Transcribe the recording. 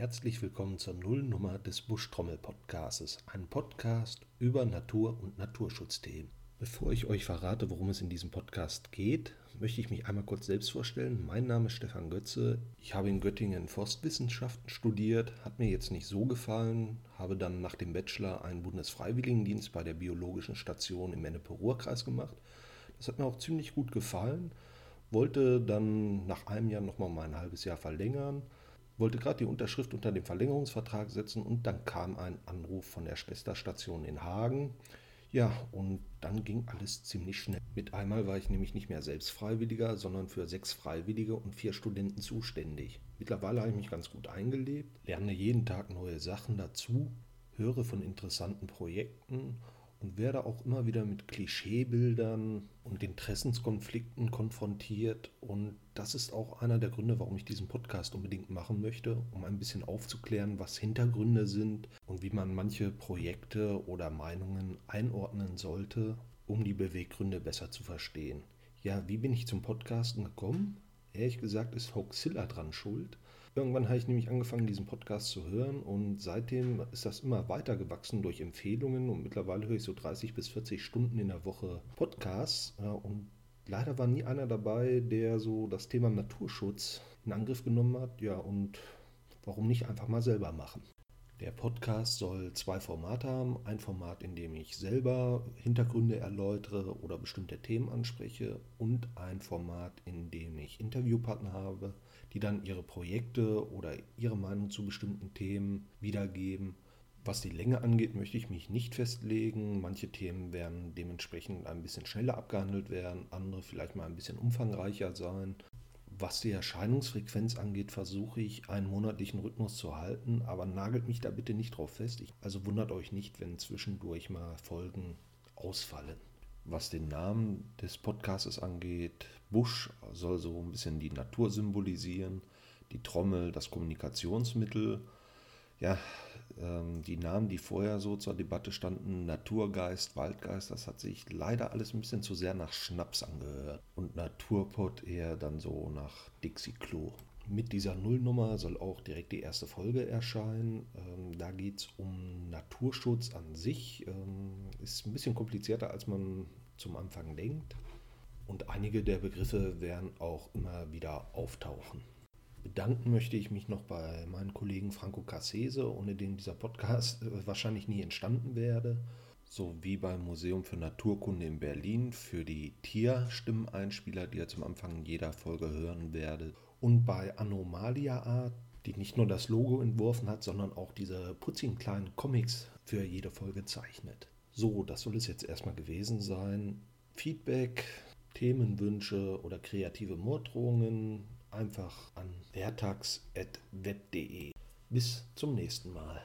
Herzlich willkommen zur Nullnummer des Buschtrommel-Podcastes, ein Podcast über Natur- und Naturschutzthemen. Bevor ich euch verrate, worum es in diesem Podcast geht, möchte ich mich einmal kurz selbst vorstellen. Mein Name ist Stefan Götze. Ich habe in Göttingen Forstwissenschaften studiert, hat mir jetzt nicht so gefallen, habe dann nach dem Bachelor einen Bundesfreiwilligendienst bei der Biologischen Station im Ennepe-Ruhr-Kreis gemacht. Das hat mir auch ziemlich gut gefallen, wollte dann nach einem Jahr nochmal mein halbes Jahr verlängern wollte gerade die Unterschrift unter dem Verlängerungsvertrag setzen und dann kam ein Anruf von der Schwesterstation in Hagen. Ja, und dann ging alles ziemlich schnell. Mit einmal war ich nämlich nicht mehr selbst Freiwilliger, sondern für sechs Freiwillige und vier Studenten zuständig. Mittlerweile habe ich mich ganz gut eingelebt, lerne jeden Tag neue Sachen dazu, höre von interessanten Projekten und werde auch immer wieder mit Klischeebildern und Interessenskonflikten konfrontiert. Und das ist auch einer der Gründe, warum ich diesen Podcast unbedingt machen möchte, um ein bisschen aufzuklären, was Hintergründe sind und wie man manche Projekte oder Meinungen einordnen sollte, um die Beweggründe besser zu verstehen. Ja, wie bin ich zum Podcasten gekommen? Ehrlich gesagt ist Hoaxilla dran schuld. Irgendwann habe ich nämlich angefangen, diesen Podcast zu hören und seitdem ist das immer weiter gewachsen durch Empfehlungen und mittlerweile höre ich so 30 bis 40 Stunden in der Woche Podcasts und leider war nie einer dabei, der so das Thema Naturschutz in Angriff genommen hat. Ja, und warum nicht einfach mal selber machen? Der Podcast soll zwei Formate haben. Ein Format, in dem ich selber Hintergründe erläutere oder bestimmte Themen anspreche und ein Format, in dem ich Interviewpartner habe, die dann ihre Projekte oder ihre Meinung zu bestimmten Themen wiedergeben. Was die Länge angeht, möchte ich mich nicht festlegen. Manche Themen werden dementsprechend ein bisschen schneller abgehandelt werden, andere vielleicht mal ein bisschen umfangreicher sein. Was die Erscheinungsfrequenz angeht, versuche ich einen monatlichen Rhythmus zu halten, aber nagelt mich da bitte nicht drauf fest. Ich, also wundert euch nicht, wenn zwischendurch mal Folgen ausfallen was den Namen des Podcasts angeht. Busch soll so ein bisschen die Natur symbolisieren, die Trommel, das Kommunikationsmittel. Ja, ähm, die Namen, die vorher so zur Debatte standen, Naturgeist, Waldgeist, das hat sich leider alles ein bisschen zu sehr nach Schnaps angehört. Und Naturpod eher dann so nach Dixie Klo. Mit dieser Nullnummer soll auch direkt die erste Folge erscheinen. Ähm, da geht es um Naturschutz an sich. Ähm, ist ein bisschen komplizierter, als man zum Anfang denkt. Und einige der Begriffe werden auch immer wieder auftauchen. Bedanken möchte ich mich noch bei meinen Kollegen Franco Cassese, ohne den dieser Podcast äh, wahrscheinlich nie entstanden wäre, sowie beim Museum für Naturkunde in Berlin für die Tierstimmeneinspieler, die ihr zum Anfang jeder Folge hören werdet und bei Anomalia Art, die nicht nur das Logo entworfen hat, sondern auch diese putzigen kleinen Comics für jede Folge zeichnet. So, das soll es jetzt erstmal gewesen sein. Feedback, Themenwünsche oder kreative Morddrohungen einfach an vertax.web.de. Bis zum nächsten Mal.